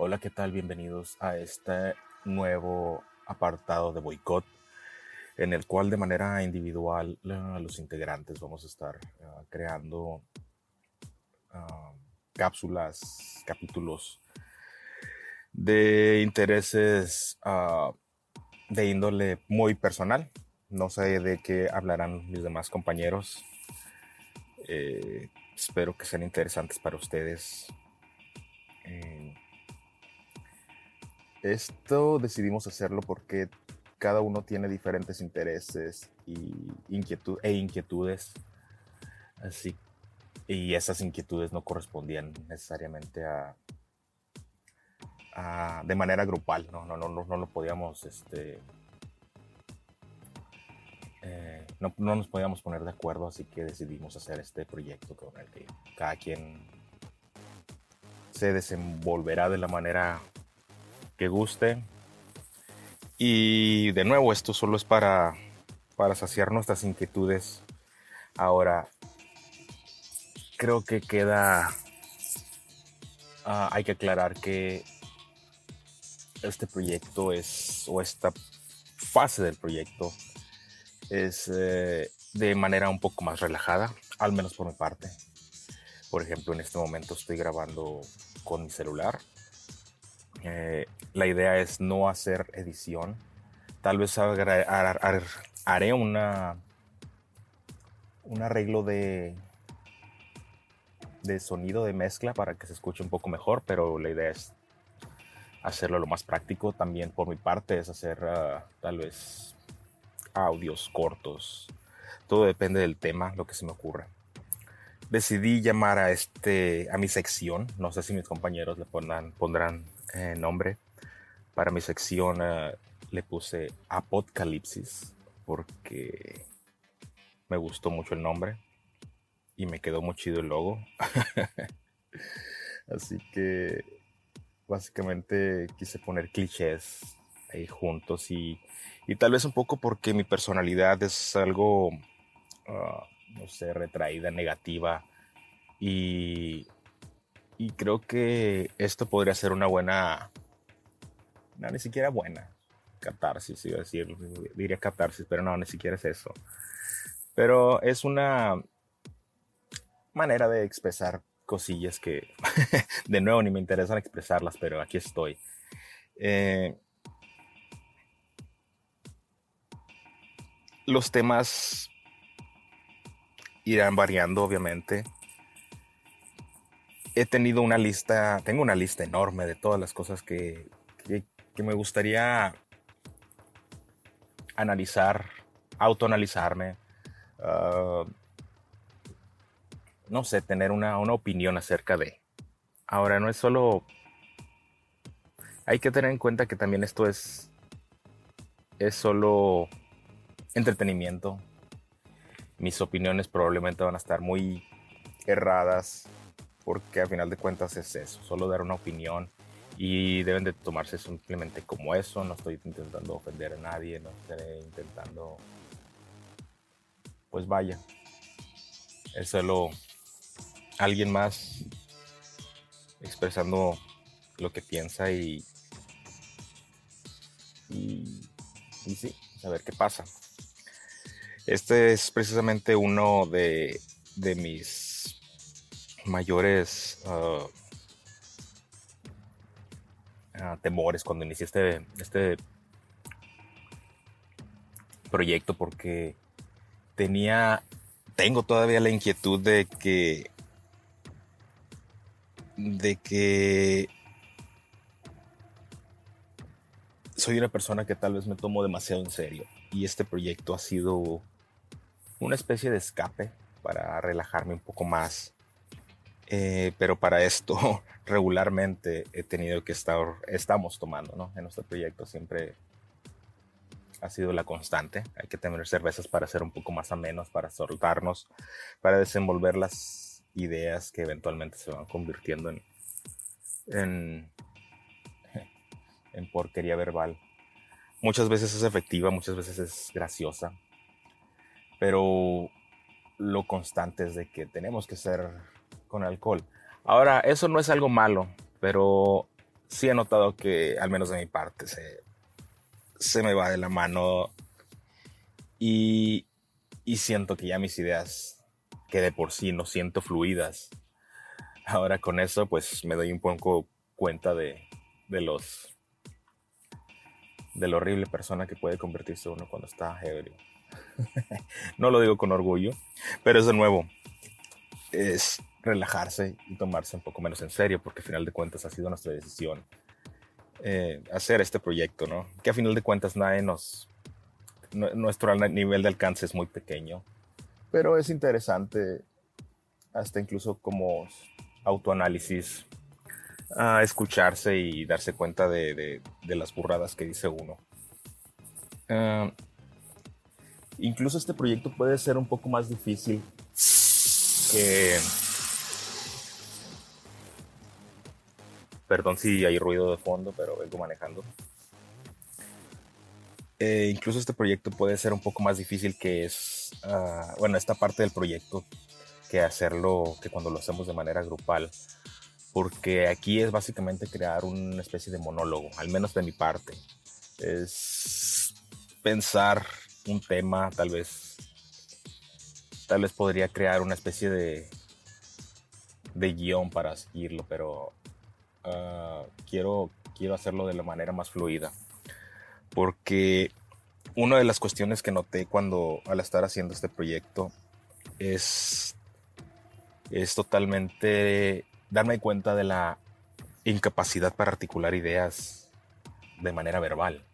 Hola, ¿qué tal? Bienvenidos a este nuevo apartado de boicot, en el cual de manera individual los integrantes vamos a estar uh, creando uh, cápsulas, capítulos de intereses uh, de índole muy personal. No sé de qué hablarán mis demás compañeros. Eh, espero que sean interesantes para ustedes. Eh, esto decidimos hacerlo porque cada uno tiene diferentes intereses y inquietud, e inquietudes. Así, y esas inquietudes no correspondían necesariamente a, de manera grupal, no, no, no, no, no lo podíamos, este, eh, no, no, nos podíamos poner de acuerdo, así que decidimos hacer este proyecto con el que cada quien se desenvolverá de la manera que guste. Y de nuevo, esto solo es para, para saciar nuestras inquietudes. Ahora, creo que queda... Uh, hay que aclarar que este proyecto es, o esta fase del proyecto, es eh, de manera un poco más relajada, al menos por mi parte. Por ejemplo, en este momento estoy grabando con mi celular eh, la idea es no hacer edición. Tal vez haré una un arreglo de sonido de mezcla para que se escuche un poco mejor, pero la idea es hacerlo lo más práctico. También por mi parte es hacer uh, tal vez audios cortos. Todo depende del tema, lo que se me ocurra. Decidí llamar a este a mi sección, no sé si mis compañeros le pondrán, pondrán eh, nombre. Para mi sección uh, le puse Apocalipsis porque me gustó mucho el nombre y me quedó muy chido el logo. Así que básicamente quise poner clichés ahí juntos y, y, tal vez un poco porque mi personalidad es algo, uh, no sé, retraída, negativa y y creo que esto podría ser una buena, no, ni siquiera buena, catarsis, iba a decir, diría catarsis, pero no, ni siquiera es eso. Pero es una manera de expresar cosillas que, de nuevo, ni me interesan expresarlas, pero aquí estoy. Eh, los temas irán variando, obviamente he tenido una lista, tengo una lista enorme de todas las cosas que, que, me gustaría analizar, autoanalizarme, uh, no sé, tener una, una opinión acerca de. Ahora, no es solo... Hay que tener en cuenta que también esto es, es solo entretenimiento. Mis opiniones probablemente van a estar muy erradas porque al final de cuentas es eso, solo dar una opinión y deben de tomarse simplemente como eso, no estoy intentando ofender a nadie, no estoy intentando, pues vaya, es solo alguien más expresando lo que piensa y, y, y sí, a ver qué pasa. Este es precisamente uno de, de mis mayores uh, uh, temores cuando inicié este, este proyecto porque tenía, tengo todavía la inquietud de que, de que soy una persona que tal vez me tomo demasiado en serio y este proyecto ha sido una especie de escape para relajarme un poco más eh, pero para esto regularmente he tenido que estar, estamos tomando, ¿no? En nuestro proyecto siempre ha sido la constante. Hay que tener cervezas para ser un poco más amenos, para soltarnos, para desenvolver las ideas que eventualmente se van convirtiendo en, en, en porquería verbal. Muchas veces es efectiva, muchas veces es graciosa, pero lo constante es de que tenemos que ser con alcohol. Ahora, eso no es algo malo, pero sí he notado que, al menos de mi parte, se, se me va de la mano y, y siento que ya mis ideas, que de por sí no siento fluidas, ahora con eso pues me doy un poco cuenta de, de los de la horrible persona que puede convertirse uno cuando está ebrio. no lo digo con orgullo, pero es de nuevo, es relajarse y tomarse un poco menos en serio, porque al final de cuentas ha sido nuestra decisión eh, hacer este proyecto, ¿no? Que a final de cuentas nadie nos... nuestro nivel de alcance es muy pequeño, pero es interesante hasta incluso como autoanálisis escucharse y darse cuenta de, las burradas que dice uno. Ah, incluso este proyecto puede ser un poco más difícil que... Perdón si hay ruido de fondo, pero vengo manejando. Eh, incluso este proyecto puede ser un poco más difícil que es, ah, bueno, esta parte del proyecto que hacerlo, que cuando lo hacemos de manera grupal porque aquí es básicamente crear una especie de monólogo, al menos de mi parte. Es pensar un tema, tal vez, tal vez podría crear una especie de, de guion para seguirlo, pero ah, quiero, quiero hacerlo de la manera más fluida. Porque una de las cuestiones que noté cuando al estar haciendo este proyecto es, es totalmente darme cuenta de la incapacidad para articular ideas de manera verbal.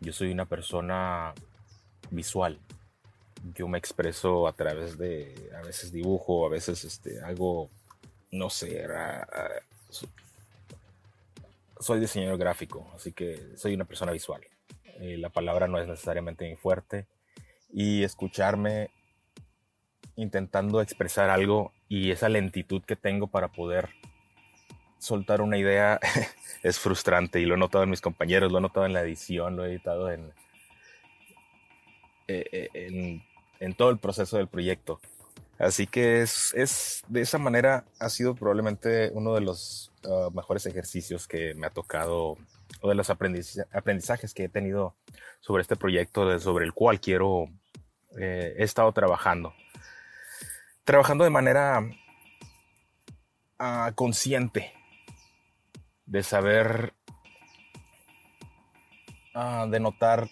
Yo soy una persona visual. Yo me expreso a través de, a veces dibujo, a veces este, hago, no sé, soy diseñador gráfico, así que soy una persona visual. Eh, la palabra no es necesariamente muy fuerte y escucharme intentando expresar algo y esa lentitud que tengo para poder soltar una idea es frustrante y lo he notado en mis compañeros, lo he notado en la edición, lo he editado en, eh, eh, en, todo el proceso del proyecto. Así que es, es, de esa manera ha sido probablemente uno de los uh, mejores ejercicios que me ha tocado o de los aprendizajes que he tenido sobre este proyecto, sobre el cual quiero, eh, he estado trabajando trabajando de manera ah, consciente, de saber, uh, de notar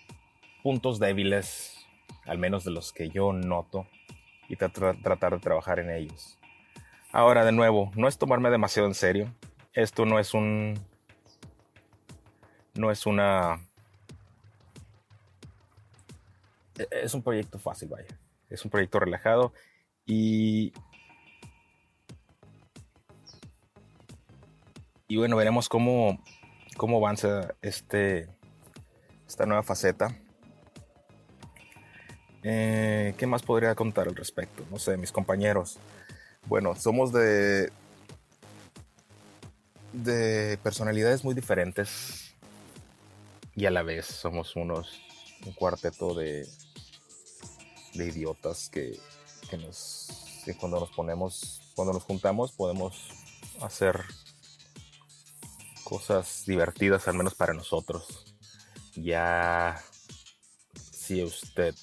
puntos débiles, al menos de los que yo noto, y tratar de trabajar en ellos. Ahora, de nuevo, no es tomarme demasiado en serio. Esto no es un... No es una... E-, es un proyecto fácil, vaya. Es un proyecto relajado y, y bueno, veremos cómo, cómo avanza este, esta nueva faceta. Eh, ¿Qué más podría contar al respecto? No sé, mis compañeros. Bueno, somos de, de personalidades muy diferentes y a la vez somos unos un cuarteto de, de idiotas que que nos cuando nos ponemos, cuando nos juntamos podemos hacer cosas divertidas, al menos para nosotros. Ya si usted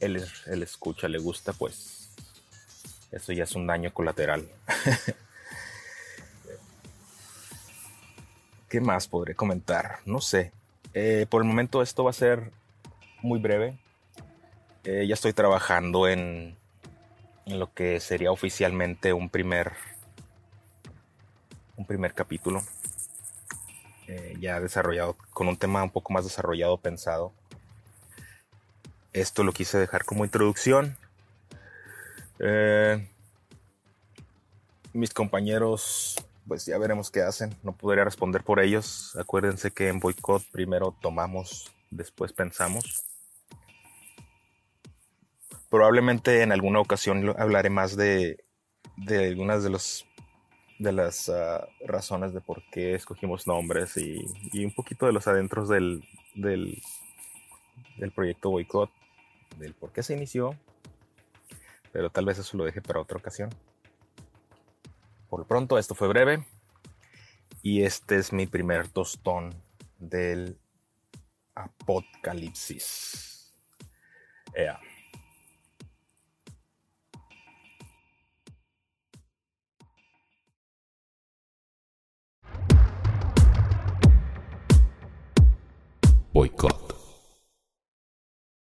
él, él escucha, le gusta, pues eso ya es un daño colateral. ¿Qué más podré comentar? No sé. Eh, por el momento esto va a ser muy breve. Eh, ya estoy trabajando en en lo que sería oficialmente un primer un primer capítulo eh, ya desarrollado con un tema un poco más desarrollado pensado esto lo quise dejar como introducción. Eh, mis compañeros pues ya veremos qué hacen. No podría responder por ellos. Acuérdense que en boicot primero tomamos después pensamos. Probablemente en alguna ocasión hablaré más de, algunas de los de las ah, razones de por qué escogimos nombres y, un poquito de los adentros del, del, proyecto Boycott, del por qué se inició, pero tal vez eso lo deje para otra ocasión. Por lo pronto, esto fue breve y este es mi primer tostón del apocalipsis. Ea. Boycott.